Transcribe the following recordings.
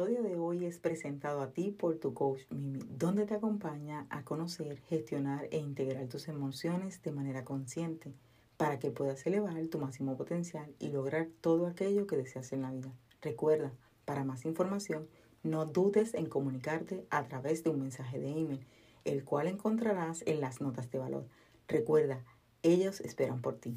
episodio de hoy es presentado a ti por tu coach Mimi, donde te acompaña a conocer, gestionar e integrar tus emociones de manera consciente para que puedas elevar tu máximo potencial y lograr todo aquello que deseas en la vida. Recuerda, para más información, no dudes en comunicarte a través de un mensaje de email, el cual encontrarás en las notas de valor. Recuerda, ellos esperan por ti.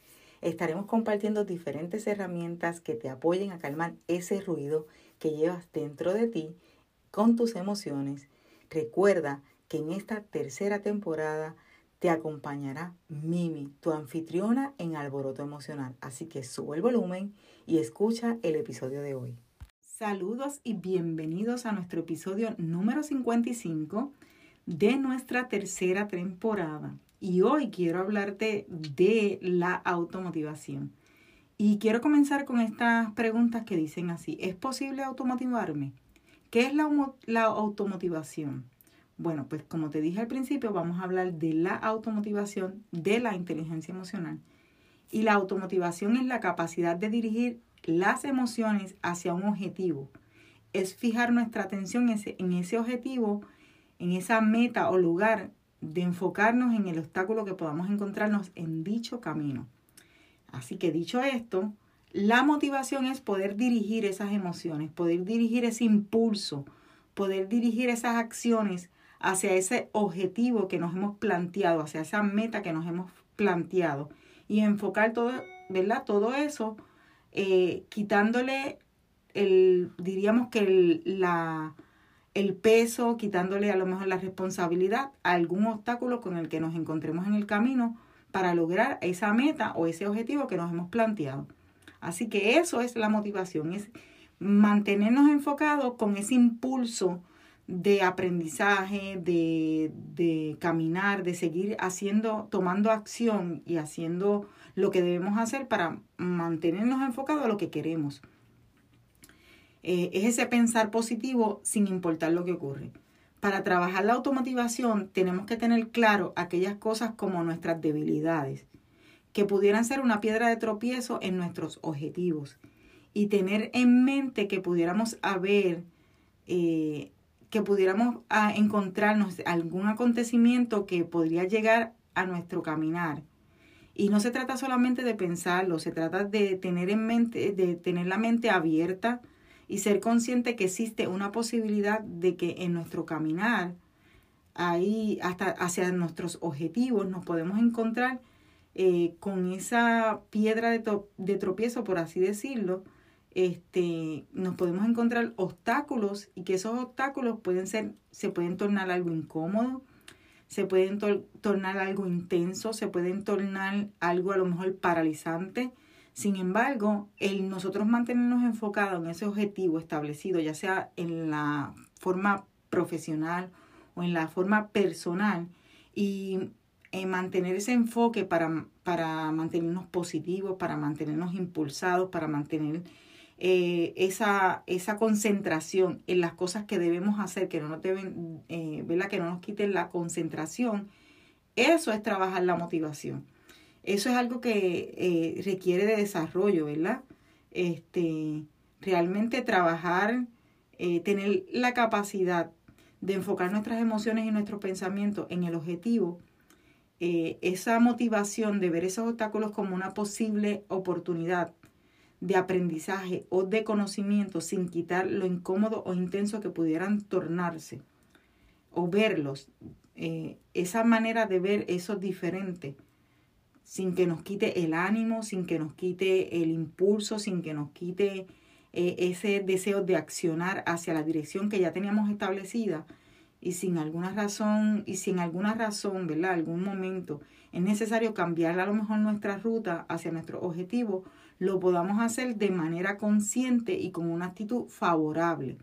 Estaremos compartiendo diferentes herramientas que te apoyen a calmar ese ruido que llevas dentro de ti con tus emociones. Recuerda que en esta tercera temporada te acompañará Mimi, tu anfitriona en Alboroto Emocional. Así que sube el volumen y escucha el episodio de hoy. Saludos y bienvenidos a nuestro episodio número 55 de nuestra tercera temporada. Y hoy quiero hablarte de la automotivación. Y quiero comenzar con estas preguntas que dicen así. ¿Es posible automotivarme? ¿Qué es la, la automotivación? Bueno, pues como te dije al principio, vamos a hablar de la automotivación, de la inteligencia emocional. Y la automotivación es la capacidad de dirigir las emociones hacia un objetivo. Es fijar nuestra atención en ese objetivo, en esa meta o lugar de enfocarnos en el obstáculo que podamos encontrarnos en dicho camino. Así que dicho esto, la motivación es poder dirigir esas emociones, poder dirigir ese impulso, poder dirigir esas acciones hacia ese objetivo que nos hemos planteado, hacia esa meta que nos hemos planteado y enfocar todo, ¿verdad? Todo eso, eh, quitándole el, diríamos que la, el peso, quitándole a lo mejor la responsabilidad a algún obstáculo con el que nos encontremos en el camino para lograr esa meta o ese objetivo que nos hemos planteado. Así que eso es la motivación, es mantenernos enfocados con ese impulso de aprendizaje, de, de caminar, de seguir haciendo, tomando acción y haciendo lo que debemos hacer para mantenernos enfocados a lo que queremos. Eh, es ese pensar positivo sin importar lo que ocurre. Para trabajar la automotivación tenemos que tener claro aquellas cosas como nuestras debilidades, que pudieran ser una piedra de tropiezo en nuestros objetivos y tener en mente que pudiéramos haber, eh, que pudiéramos ah, encontrarnos algún acontecimiento que podría llegar a nuestro caminar. Y no se trata solamente de pensarlo, se trata de tener en mente, de tener la mente abierta y ser consciente que existe una posibilidad de que en nuestro caminar, ahí hasta hacia nuestros objetivos, nos podemos encontrar eh, con esa piedra de, de, tropiezo, por así decirlo, este, nos podemos encontrar obstáculos y que esos obstáculos pueden ser, se pueden tornar algo incómodo, se pueden tornar algo intenso, se pueden tornar algo a lo mejor paralizante, sin embargo, el nosotros mantenernos enfocados en ese objetivo establecido, ya sea en la forma profesional o en la forma personal, y en mantener ese enfoque para, para mantenernos positivos, para mantenernos impulsados, para mantener eh, esa, esa concentración en las cosas que debemos hacer, que no nos deben, eh, que no nos quiten la concentración, eso es trabajar la motivación. Eso es algo que eh, requiere de desarrollo, ¿verdad? Este, realmente trabajar, eh, tener la capacidad de enfocar nuestras emociones y nuestros pensamientos en el objetivo, eh, esa motivación de ver esos obstáculos como una posible oportunidad de aprendizaje o de conocimiento sin quitar lo incómodo o intenso que pudieran tornarse o verlos. esa manera de ver eso diferente sin que nos quite el ánimo, sin que nos quite el impulso, sin que nos quite eh, ese deseo de accionar hacia la dirección que ya teníamos establecida y sin alguna razón, y sin alguna razón, ¿verdad? Algún momento es necesario cambiar a lo mejor nuestra ruta hacia nuestro objetivo, lo podamos hacer de manera consciente y con una actitud favorable,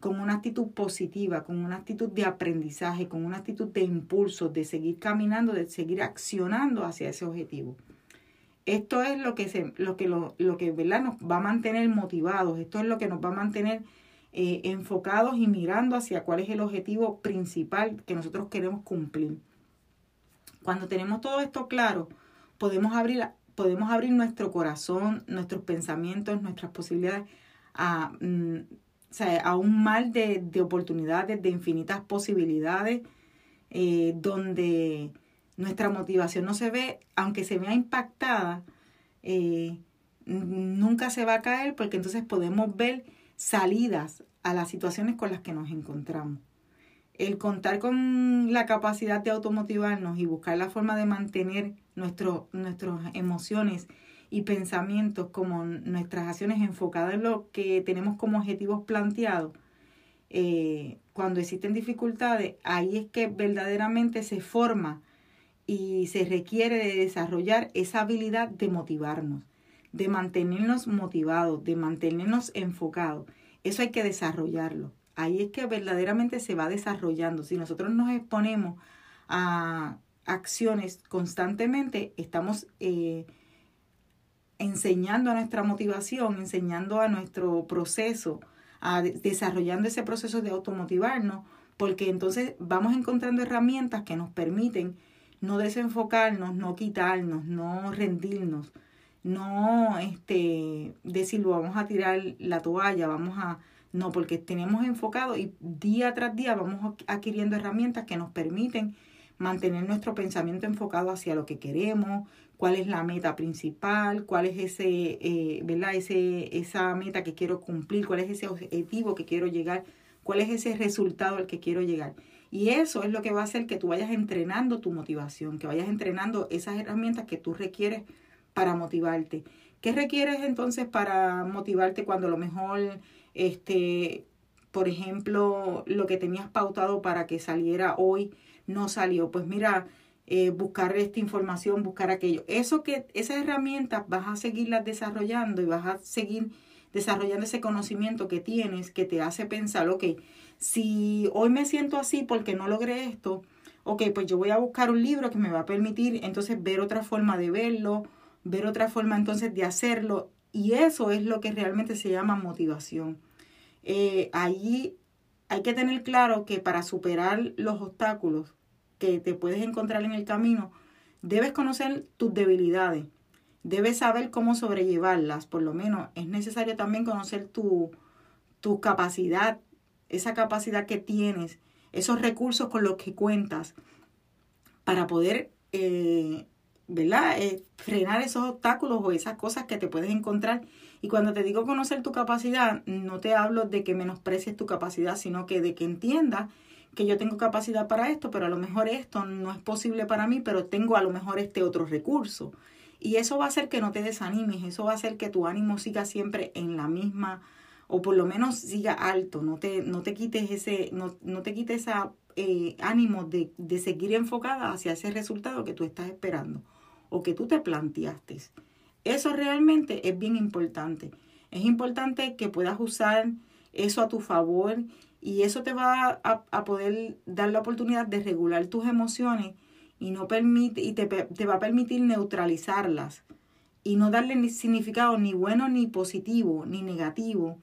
con una actitud positiva, con una actitud de aprendizaje, con una actitud de impulso, de seguir caminando, de seguir accionando hacia ese objetivo. Esto es lo que, se, lo que, lo, lo que ¿verdad? nos va a mantener motivados, esto es lo que nos va a mantener eh, enfocados y mirando hacia cuál es el objetivo principal que nosotros queremos cumplir. Cuando tenemos todo esto claro, podemos abrir, podemos abrir nuestro corazón, nuestros pensamientos, nuestras posibilidades a, mm, a un mar de, oportunidades, de infinitas posibilidades, eh, donde nuestra motivación no se ve, aunque se vea impactada, eh, nunca se va a caer porque entonces podemos ver salidas a las situaciones con las que nos encontramos. El contar con la capacidad de automotivarnos y buscar la forma de mantener nuestras emociones y pensamientos como nuestras acciones enfocadas en lo que tenemos como objetivos planteados, eh, cuando existen dificultades, ahí es que verdaderamente se forma y se requiere de desarrollar esa habilidad de motivarnos, de mantenernos motivados, de mantenernos enfocados. Eso hay que desarrollarlo. Ahí es que verdaderamente se va desarrollando. Si nosotros nos exponemos a acciones constantemente, estamos eh, enseñando a nuestra motivación, enseñando a nuestro proceso, a desarrollando ese proceso de automotivarnos, porque entonces vamos encontrando herramientas que nos permiten no desenfocarnos, no quitarnos, no rendirnos, no este, decir vamos a tirar la toalla, vamos a... No, porque tenemos enfocado y día tras día vamos adquiriendo herramientas que nos permiten mantener nuestro pensamiento enfocado hacia lo que queremos, cuál es la meta principal, cuál es ese, eh, ¿verdad? Ese, esa meta que quiero cumplir, cuál es ese objetivo que quiero llegar, cuál es ese resultado al que quiero llegar. Y eso es lo que va a hacer que tú vayas entrenando tu motivación, que vayas entrenando esas herramientas que tú requieres para motivarte. ¿Qué requieres entonces para motivarte cuando a lo mejor, este, por ejemplo, lo que tenías pautado para que saliera hoy no salió? Pues mira, eh, buscar esta información, buscar aquello. Eso que, esas herramientas vas a seguirlas desarrollando y vas a seguir desarrollando ese conocimiento que tienes que te hace pensar, ok, si hoy me siento así porque no logré esto, ok, pues yo voy a buscar un libro que me va a permitir entonces ver otra forma de verlo, ver otra forma entonces de hacerlo. Y eso es lo que realmente se llama motivación. Eh, allí hay que tener claro que para superar los obstáculos que te puedes encontrar en el camino, debes conocer tus debilidades, debes saber cómo sobrellevarlas, por lo menos es necesario también conocer tu, tu capacidad, esa capacidad que tienes, esos recursos con los que cuentas para poder eh, ¿verdad? Eh, frenar esos obstáculos o esas cosas que te puedes encontrar. Y cuando te digo conocer tu capacidad, no te hablo de que menosprecies tu capacidad, sino que de que entiendas que yo tengo capacidad para esto, pero a lo mejor esto no es posible para mí, pero tengo a lo mejor este otro recurso. Y eso va a hacer que no te desanimes, eso va a hacer que tu ánimo siga siempre en la misma, o por lo menos siga alto, no te, no te quites ese, no, no te quites eh, ánimo de, de seguir enfocada hacia ese resultado que tú estás esperando o que tú te planteaste. Eso realmente es bien importante. Es importante que puedas usar eso a tu favor y eso te va a, poder dar la oportunidad de regular tus emociones y no permite y te, te, va a permitir neutralizarlas y no darle ni significado ni bueno ni positivo ni negativo.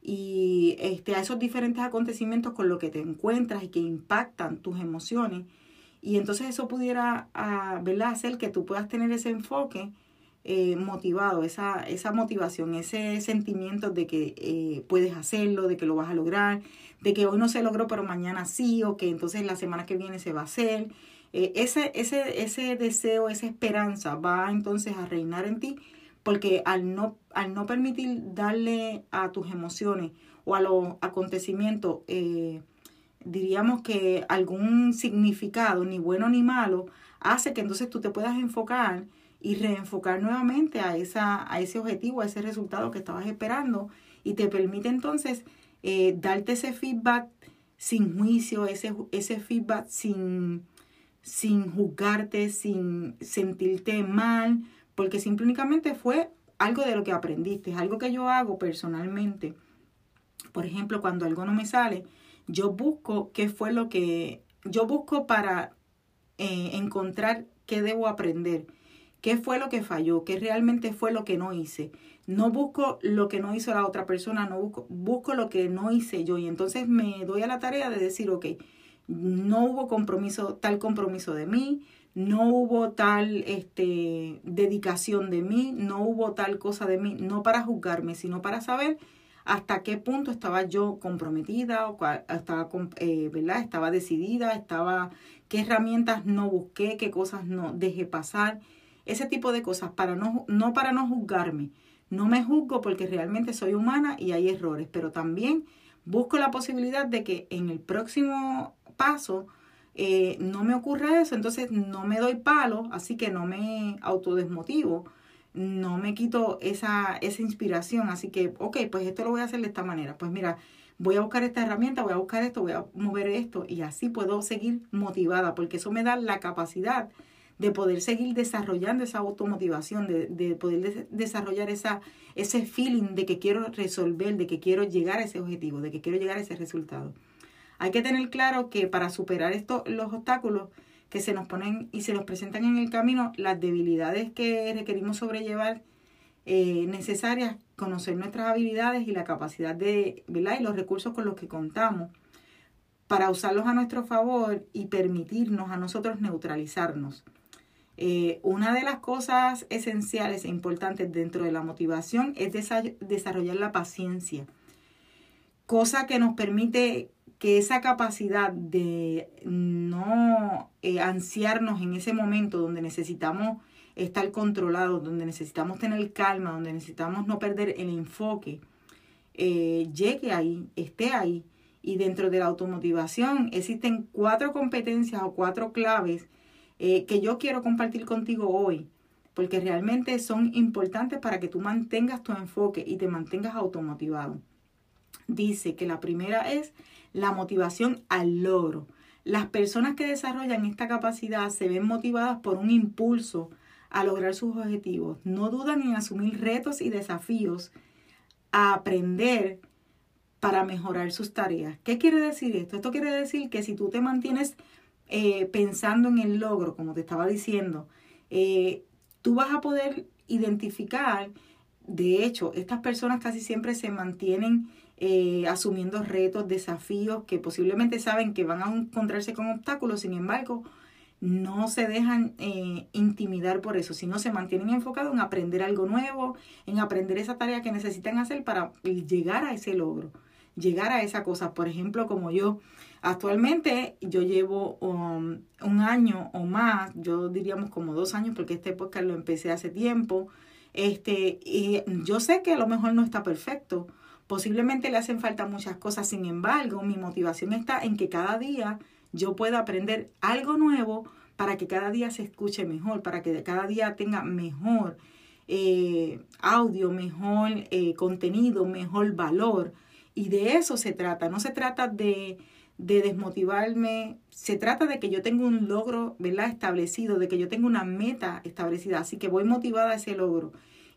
Y este a esos diferentes acontecimientos con los que te encuentras y que impactan tus emociones. Y entonces eso pudiera ah, hacer que tú puedas tener ese enfoque eh, motivado, esa, esa motivación, ese sentimiento de que eh, puedes hacerlo, de que lo vas a lograr, de que hoy no se logró, pero mañana sí, o que entonces la semana que viene se va a hacer. Eh, ese, ese, ese deseo, esa esperanza va entonces a reinar en ti, porque al no, al no permitir darle a tus emociones o a los acontecimientos diríamos que algún significado, ni bueno ni malo, hace que entonces tú te puedas enfocar y reenfocar nuevamente a, esa, a ese objetivo, a ese resultado que estabas esperando y te permite entonces eh, darte ese feedback sin juicio, ese, ese feedback sin, sin juzgarte, sin sentirte mal, porque simplemente fue algo de lo que aprendiste, algo que yo hago personalmente. Por ejemplo, cuando algo no me sale, yo busco qué fue lo que, yo busco para eh, encontrar qué debo aprender, qué fue lo que falló, qué realmente fue lo que no hice. No busco lo que no hizo la otra persona, no busco, busco lo que no hice yo. Y entonces me doy a la tarea de decir, ok, no hubo compromiso, tal compromiso de mí, no hubo tal este, dedicación de mí, no hubo tal cosa de mí, no para juzgarme, sino para saber hasta qué punto estaba yo comprometida o estaba, eh, ¿verdad? estaba decidida, estaba qué herramientas no busqué, qué cosas no dejé pasar, ese tipo de cosas, para no, no para no juzgarme. No me juzgo porque realmente soy humana y hay errores, pero también busco la posibilidad de que en el próximo paso eh, no me ocurra eso, entonces no me doy palo, así que no me autodesmotivo, no me quito esa, esa inspiración, así que, ok, pues esto lo voy a hacer de esta manera, pues mira, voy a buscar esta herramienta, voy a buscar esto, voy a mover esto y así puedo seguir motivada, porque eso me da la capacidad de poder seguir desarrollando esa automotivación, de, de poder desarrollar esa, ese feeling de que quiero resolver, de que quiero llegar a ese objetivo, de que quiero llegar a ese resultado. Hay que tener claro que para superar estos, los obstáculos que se nos ponen y se nos presentan en el camino, las debilidades que requerimos sobrellevar eh, necesarias, conocer nuestras habilidades y la capacidad de, ¿verdad? Y los recursos con los que contamos para usarlos a nuestro favor y permitirnos a nosotros neutralizarnos. Eh, una de las cosas esenciales e importantes dentro de la motivación es desarrollar la paciencia, cosa que nos permite que esa capacidad de no eh, ansiarnos en ese momento donde necesitamos estar controlados, donde necesitamos tener calma, donde necesitamos no perder el enfoque, eh, llegue ahí, esté ahí. Y dentro de la automotivación existen cuatro competencias o cuatro claves eh, que yo quiero compartir contigo hoy, porque realmente son importantes para que tú mantengas tu enfoque y te mantengas automotivado. Dice que la primera es la motivación al logro. Las personas que desarrollan esta capacidad se ven motivadas por un impulso a lograr sus objetivos. No dudan en asumir retos y desafíos, a aprender para mejorar sus tareas. ¿Qué quiere decir esto? Esto quiere decir que si tú te mantienes eh, pensando en el logro, como te estaba diciendo, eh, tú vas a poder identificar, de hecho, estas personas casi siempre se mantienen eh, asumiendo retos, desafíos que posiblemente saben que van a encontrarse con obstáculos, sin embargo, no se dejan eh, intimidar por eso, sino se mantienen enfocados en aprender algo nuevo, en aprender esa tarea que necesitan hacer para llegar a ese logro, llegar a esa cosa. Por ejemplo, como yo, actualmente yo llevo um, un año o más, yo diríamos como dos años, porque este podcast lo empecé hace tiempo, este, y yo sé que a lo mejor no está perfecto, Posiblemente le hacen falta muchas cosas, sin embargo, mi motivación está en que cada día yo pueda aprender algo nuevo para que cada día se escuche mejor, para que cada día tenga mejor eh, audio, mejor eh, contenido, mejor valor. Y de eso se trata, no se trata de, de desmotivarme, se trata de que yo tenga un logro ¿verdad? establecido, de que yo tenga una meta establecida, así que voy motivada a ese logro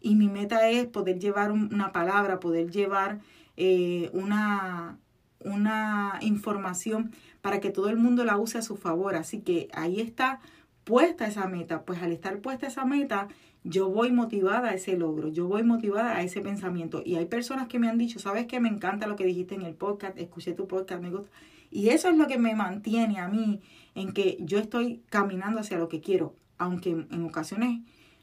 y mi meta es poder llevar una palabra, poder llevar eh, una, una información para que todo el mundo la use a su favor. Así que ahí está puesta esa meta. Pues al estar puesta esa meta, yo voy motivada a ese logro, yo voy motivada a ese pensamiento. Y hay personas que me han dicho, sabes que me encanta lo que dijiste en el podcast, escuché tu podcast, me gusta. Y eso es lo que me mantiene a mí en que yo estoy caminando hacia lo que quiero, aunque en ocasiones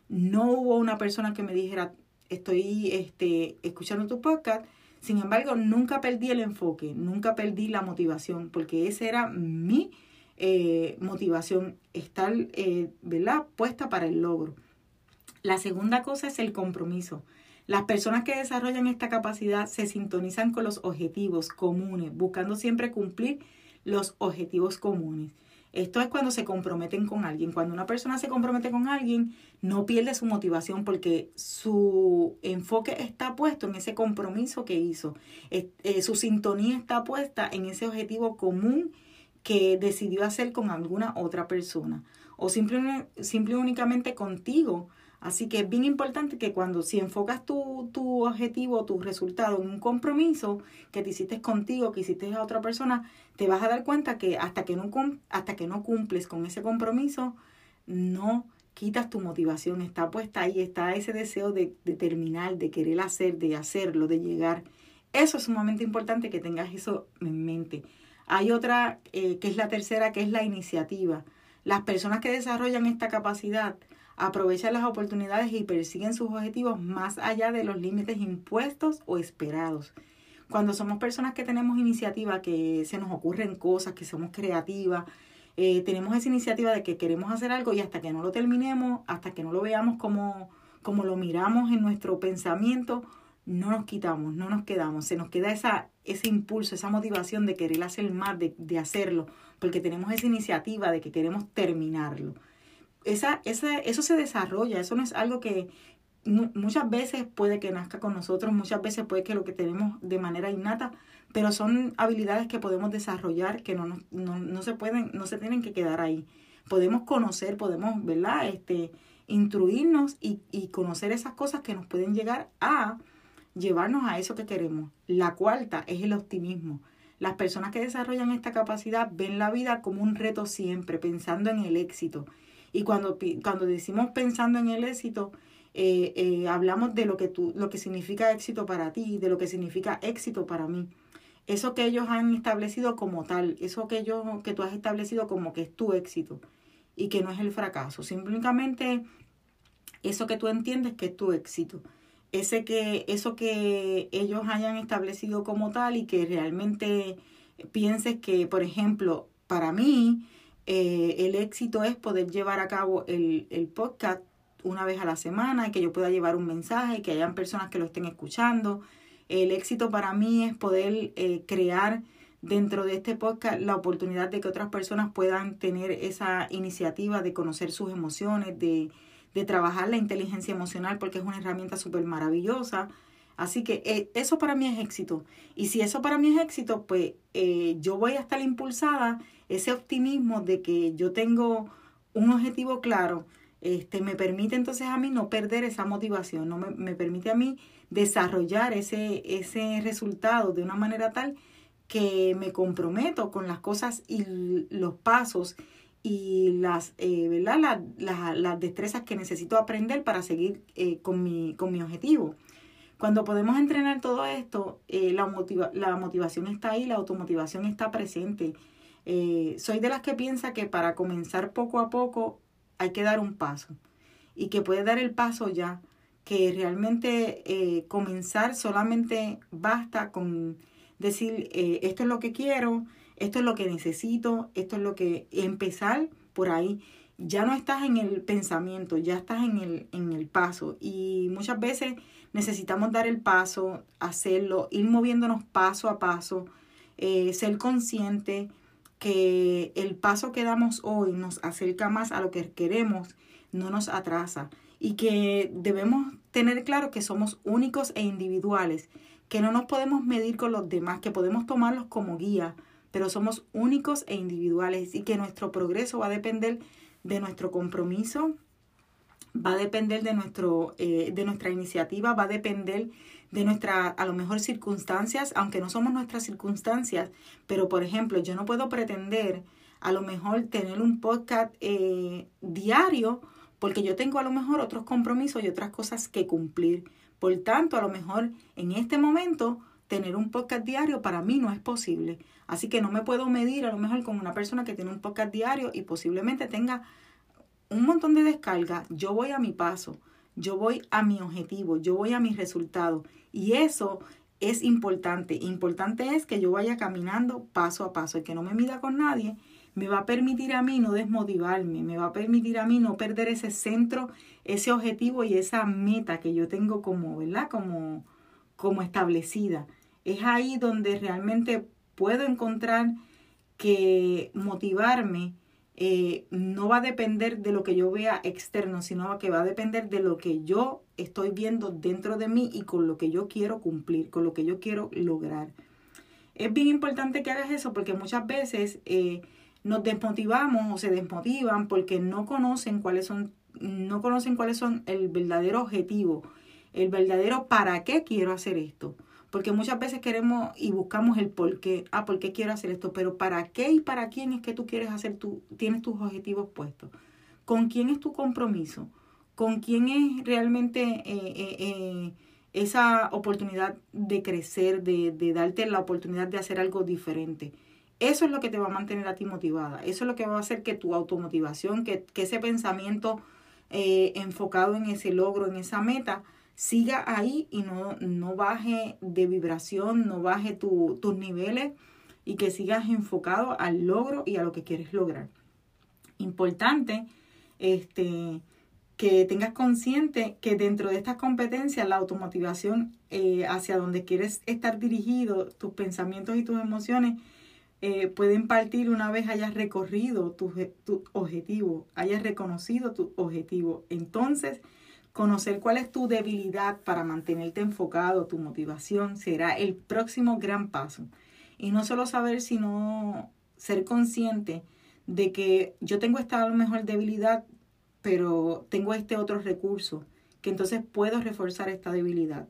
no hubo una persona que me dijera, estoy este, escuchando tu podcast. Sin embargo, nunca perdí el enfoque, nunca perdí la motivación, porque esa era mi eh, motivación, estar eh, ¿verdad? puesta para el logro. La segunda cosa es el compromiso. Las personas que desarrollan esta capacidad se sintonizan con los objetivos comunes, buscando siempre cumplir los objetivos comunes. Esto es cuando se comprometen con alguien. Cuando una persona se compromete con alguien, no pierde su motivación porque su enfoque está puesto en ese compromiso que hizo. Eh, su sintonía está puesta en ese objetivo común que decidió hacer con alguna otra persona o simple, simple únicamente contigo. Así que es bien importante que cuando si enfocas tu, tu objetivo, tu resultado en un compromiso que te hiciste contigo, que hiciste a otra persona, te vas a dar cuenta que hasta que no, hasta que no cumples con ese compromiso, no quitas tu motivación, está puesta ahí, está ese deseo de, de terminar, de querer hacer, de hacerlo, de llegar. Eso es sumamente importante que tengas eso en mente. Hay otra, eh, que es la tercera, que es la iniciativa. Las personas que desarrollan esta capacidad aprovechan las oportunidades y persiguen sus objetivos más allá de los límites impuestos o esperados. Cuando somos personas que tenemos iniciativa, que se nos ocurren cosas, que somos creativas, eh, tenemos esa iniciativa de que queremos hacer algo y hasta que no lo terminemos, hasta que no lo veamos como, como lo miramos en nuestro pensamiento, no nos quitamos, no nos quedamos, se nos queda esa, ese impulso, esa motivación de querer hacer más, de, de hacerlo, porque tenemos esa iniciativa de que queremos terminarlo. Esa, esa, eso se desarrolla, eso no es algo que muchas veces puede que nazca con nosotros, muchas veces puede que lo que tenemos de manera innata, pero son habilidades que podemos desarrollar que no, no, no, se pueden, no se tienen que quedar ahí. Podemos conocer, podemos, ¿verdad? Este, instruirnos y, y conocer esas cosas que nos pueden llegar a llevarnos a eso que queremos. La cuarta es el optimismo. Las personas que desarrollan esta capacidad ven la vida como un reto siempre, pensando en el éxito. Y cuando, cuando decimos pensando en el éxito, eh, eh, hablamos de lo que, tú, lo que significa éxito para ti, de lo que significa éxito para mí. Eso que ellos han establecido como tal, eso que, yo, que tú has establecido como que es tu éxito y que no es el fracaso. Simplemente eso que tú entiendes que es tu éxito ese que, eso que ellos hayan establecido como tal y que realmente pienses que, por ejemplo, para mí, eh, el éxito es poder llevar a cabo el, el podcast una vez a la semana que yo pueda llevar un mensaje que hayan personas que lo estén escuchando. El éxito para mí es poder eh, crear dentro de este podcast la oportunidad de que otras personas puedan tener esa iniciativa de conocer sus emociones, de, de trabajar la inteligencia emocional porque es una herramienta súper maravillosa. Así que eh, eso para mí es éxito. Y si eso para mí es éxito, pues eh, yo voy a estar impulsada, ese optimismo de que yo tengo un objetivo claro, este, me permite entonces a mí no perder esa motivación, no me, me permite a mí desarrollar ese, ese resultado de una manera tal que me comprometo con las cosas y los pasos y las, eh, ¿verdad? las destrezas que necesito aprender para seguir eh, con, mi, con mi objetivo. Cuando podemos entrenar todo esto, eh, la, la motivación está ahí, la automotivación está presente. soy de las que piensa que para comenzar poco a poco hay que dar un paso y que puede dar el paso ya, que realmente comenzar solamente basta con decir esto es lo que quiero, esto es lo que necesito, esto es lo que empezar por ahí. Ya no estás en el pensamiento, ya estás en el, en el paso. Y muchas veces necesitamos dar el paso, hacerlo, ir moviéndonos paso a paso, eh, ser consciente que el paso que damos hoy nos acerca más a lo que queremos, no nos atrasa. Y que debemos tener claro que somos únicos e individuales, que no nos podemos medir con los demás, que podemos tomarlos como guía, pero somos únicos e individuales y que nuestro progreso va a depender de nuestro compromiso, va a depender de, nuestro, eh, de nuestra iniciativa, va a depender de nuestras, a lo mejor, circunstancias, aunque no somos nuestras circunstancias, pero por ejemplo, yo no puedo pretender a lo mejor tener un podcast eh, diario porque yo tengo a lo mejor otros compromisos y otras cosas que cumplir. Por tanto, a lo mejor en este momento tener un podcast diario para mí no es posible. Así que no me puedo medir a lo mejor con una persona que tiene un podcast diario y posiblemente tenga un montón de descargas. Yo voy a mi paso, yo voy a mi objetivo, yo voy a mis resultados. Y eso es importante. Importante es que yo vaya caminando paso a paso y que no me mida con nadie. Me va a permitir a mí no desmotivarme, me va a permitir a mí no perder ese centro, ese objetivo y esa meta que yo tengo como, ¿verdad? Como, como establecida es ahí donde realmente puedo encontrar que motivarme eh, no va a depender de lo que yo vea externo, sino que va a depender de lo que yo estoy viendo dentro de mí y con lo que yo quiero cumplir, con lo que yo quiero lograr. Es bien importante que hagas eso porque muchas veces eh, nos desmotivamos o se desmotivan porque no conocen cuáles son, no conocen cuáles son el verdadero objetivo, el verdadero para qué quiero hacer esto. Porque muchas veces queremos y buscamos el por qué. Ah, ¿por qué quiero hacer esto? Pero ¿para qué y para quién es que tú quieres hacer tú, tienes tus objetivos puestos? ¿Con quién es tu compromiso? ¿Con quién es realmente eh, eh, eh, esa oportunidad de crecer, de, de darte la oportunidad de hacer algo diferente? Eso es lo que te va a mantener a ti motivada. Eso es lo que va a hacer que tu automotivación, que, que ese pensamiento enfocado en ese logro, en esa meta, siga ahí y no, no baje de vibración, no baje tu, tus niveles y que sigas enfocado al logro y a lo que quieres lograr. Importante este, que tengas consciente que dentro de estas competencias la automotivación eh, hacia donde quieres estar dirigido, tus pensamientos y tus emociones eh, pueden partir una vez hayas recorrido tu, tu objetivo, hayas reconocido tu objetivo. Entonces, Conocer cuál es tu debilidad para mantenerte enfocado, tu motivación, será el próximo gran paso. Y no solo saber, sino ser consciente de que yo tengo esta a lo mejor debilidad, pero tengo este otro recurso, que entonces puedo reforzar esta debilidad.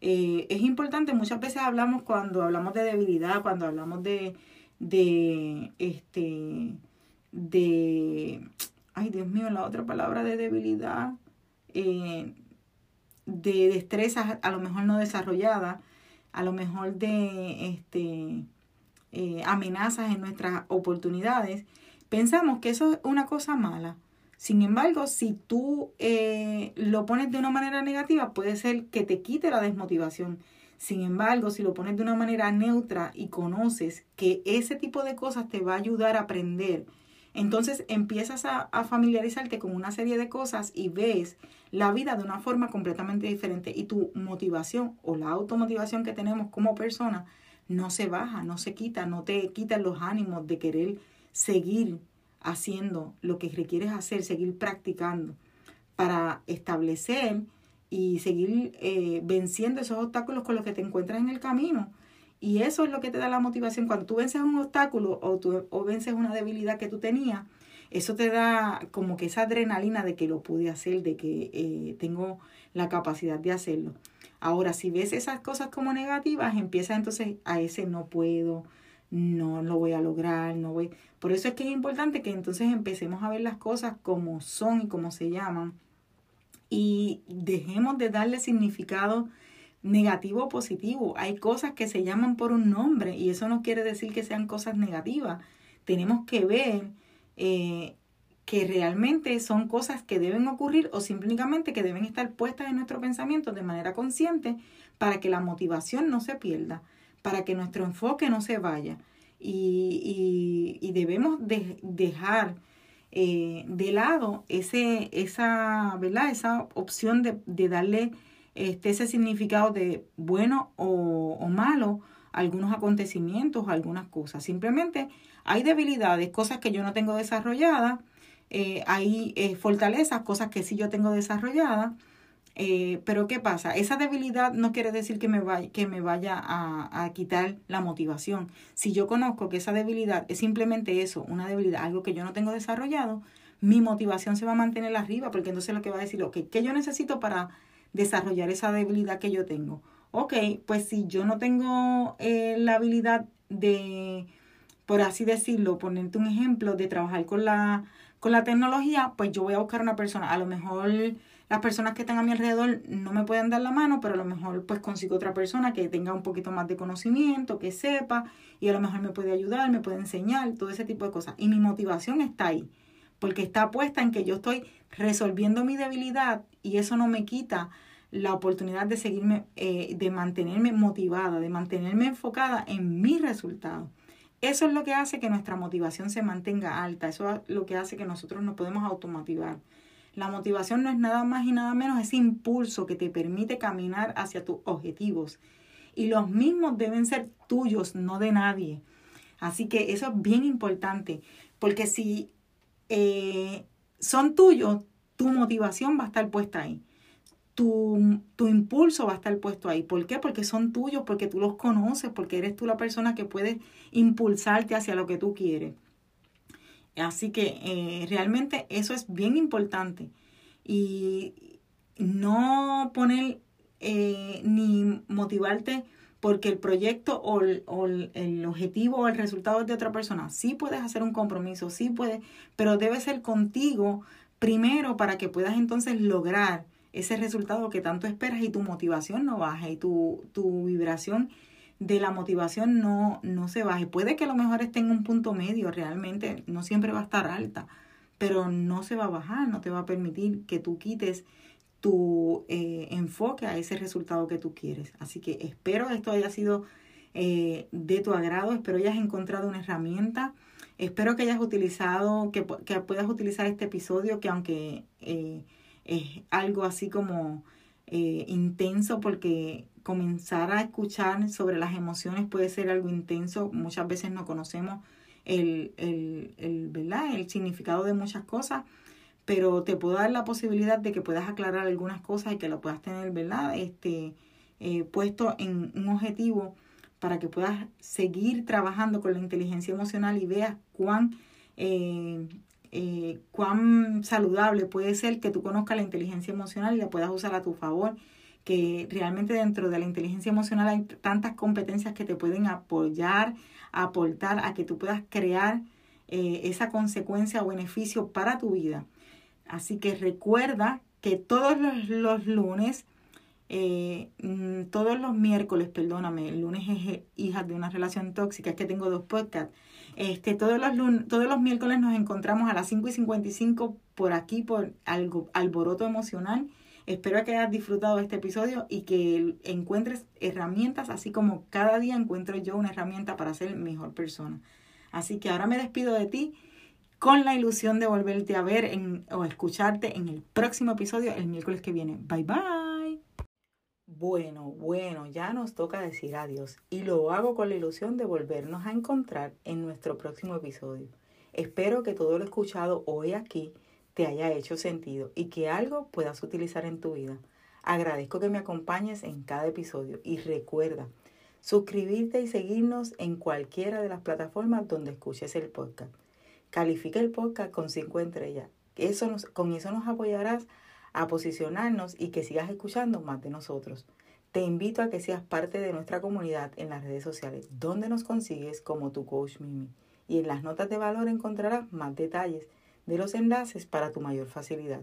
Eh, es importante, muchas veces hablamos cuando hablamos de debilidad, cuando hablamos de, de, este, de, ay Dios mío, la otra palabra de debilidad, eh, de destrezas a lo mejor no desarrolladas, a lo mejor de este, eh, amenazas en nuestras oportunidades, pensamos que eso es una cosa mala. Sin embargo, si tú eh, lo pones de una manera negativa, puede ser que te quite la desmotivación. Sin embargo, si lo pones de una manera neutra y conoces que ese tipo de cosas te va a ayudar a aprender, entonces empiezas a, familiarizarte con una serie de cosas y ves la vida de una forma completamente diferente y tu motivación o la automotivación que tenemos como persona no se baja, no se quita, no te quitan los ánimos de querer seguir haciendo lo que requieres hacer, seguir practicando para establecer y seguir eh, venciendo esos obstáculos con los que te encuentras en el camino. Y eso es lo que te da la motivación. Cuando tú vences un obstáculo o, tú, o vences una debilidad que tú tenías, eso te da como que esa adrenalina de que lo pude hacer, de que eh, tengo la capacidad de hacerlo. Ahora, si ves esas cosas como negativas, empieza entonces a ese no puedo, no lo voy a lograr, no voy. Por eso es que es importante que entonces empecemos a ver las cosas como son y como se llaman y dejemos de darle significado negativo o positivo. Hay cosas que se llaman por un nombre y eso no quiere decir que sean cosas negativas. Tenemos que ver eh, que realmente son cosas que deben ocurrir o simplemente que deben estar puestas en nuestro pensamiento de manera consciente para que la motivación no se pierda, para que nuestro enfoque no se vaya. Y, y, debemos dejar eh, de lado ese, esa, ¿verdad? esa opción de, de darle este, ese significado de bueno o, malo algunos acontecimientos, algunas cosas. Simplemente hay debilidades, cosas que yo no tengo desarrolladas, eh, hay eh, fortalezas, cosas que sí yo tengo desarrolladas. Eh, pero ¿qué pasa? Esa debilidad no quiere decir que me vaya, que me vaya a, a, quitar la motivación. Si yo conozco que esa debilidad es simplemente eso, una debilidad, algo que yo no tengo desarrollado, mi motivación se va a mantener arriba, porque entonces lo que va a decir, ok, ¿qué yo necesito para desarrollar esa debilidad que yo tengo. Ok, pues si yo no tengo eh, la habilidad de, por así decirlo, ponerte un ejemplo, de trabajar con la, con la tecnología, pues yo voy a buscar una persona. A lo mejor las personas que están a mi alrededor no me pueden dar la mano, pero a lo mejor pues consigo otra persona que tenga un poquito más de conocimiento, que sepa, y a lo mejor me puede ayudar, me puede enseñar, todo ese tipo de cosas. Y mi motivación está ahí, porque está puesta en que yo estoy resolviendo mi debilidad y eso no me quita la oportunidad de seguirme, eh, de mantenerme motivada, de mantenerme enfocada en mi resultado. Eso es lo que hace que nuestra motivación se mantenga alta, eso es lo que hace que nosotros nos podemos automotivar. La motivación no es nada más y nada menos ese impulso que te permite caminar hacia tus objetivos. Y los mismos deben ser tuyos, no de nadie. Así que eso es bien importante, porque si eh, son tuyos, tu motivación va a estar puesta ahí. Tu, tu, impulso va a estar puesto ahí. ¿Por qué? Porque son tuyos, porque tú los conoces, porque eres tú la persona que puede impulsarte hacia lo que tú quieres. Así que eh, realmente eso es bien importante. Y no poner eh, ni motivarte porque el proyecto o, el, objetivo o el resultado es de otra persona. Sí puedes hacer un compromiso, sí puedes, pero debe ser contigo primero para que puedas entonces lograr ese resultado que tanto esperas y tu motivación no baje y tu, tu vibración de la motivación no, no se baje. Puede que a lo mejor esté en un punto medio, realmente no siempre va a estar alta, pero no se va a bajar, no te va a permitir que tú quites tu eh, enfoque a ese resultado que tú quieres. Así que espero esto haya sido eh, de tu agrado, espero hayas encontrado una herramienta, espero que hayas utilizado, que, que puedas utilizar este episodio, que aunque eh, es algo así como intenso, porque comenzar a escuchar sobre las emociones puede ser algo intenso, muchas veces no conocemos el, el, el, ¿verdad? el significado de muchas cosas pero te puedo dar la posibilidad de que puedas aclarar algunas cosas y que lo puedas tener, ¿verdad? Este, eh, puesto en un objetivo para que puedas seguir trabajando con la inteligencia emocional y veas cuán, eh, eh, cuán saludable puede ser que tú conozcas la inteligencia emocional y la puedas usar a tu favor, que realmente dentro de la inteligencia emocional hay tantas competencias que te pueden apoyar, aportar a que tú puedas crear esa consecuencia o beneficio para tu vida. Así que recuerda que todos los, lunes, eh, mm, todos los miércoles, perdóname, el lunes es hija de una relación tóxica, es que tengo dos podcasts. Este, todos, los lunes, todos los miércoles nos encontramos a las 5 y 55 por aquí, por algo, alboroto emocional. Espero que hayas disfrutado de este episodio y que encuentres herramientas, así como cada día encuentro yo una herramienta para ser mejor persona. Así que ahora me despido de ti con la ilusión de volverte a ver en, o escucharte en el próximo episodio el miércoles que viene. Bye bye. Bueno, bueno, ya nos toca decir adiós y lo hago con la ilusión de volvernos a encontrar en nuestro próximo episodio. Espero que todo lo escuchado hoy aquí te haya hecho sentido y que algo puedas utilizar en tu vida. Agradezco que me acompañes en cada episodio y recuerda suscribirte y seguirnos en cualquiera de las plataformas donde escuches el podcast. Califica el podcast con 5 estrellas. Eso nos, con eso nos apoyarás a posicionarnos y que sigas escuchando más de nosotros. Te invito a que seas parte de nuestra comunidad en las redes sociales, donde nos consigues como tu coach Mimi. Y en las notas de valor encontrarás más detalles de los enlaces para tu mayor facilidad.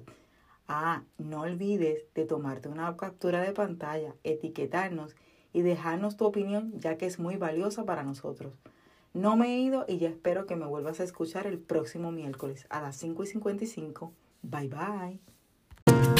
Ah, no olvides de tomarte una captura de pantalla, etiquetarnos y dejarnos tu opinión, ya que es muy valiosa para nosotros. No me he ido y ya espero que me vuelvas a escuchar el próximo miércoles a las 5 y 55. Bye bye.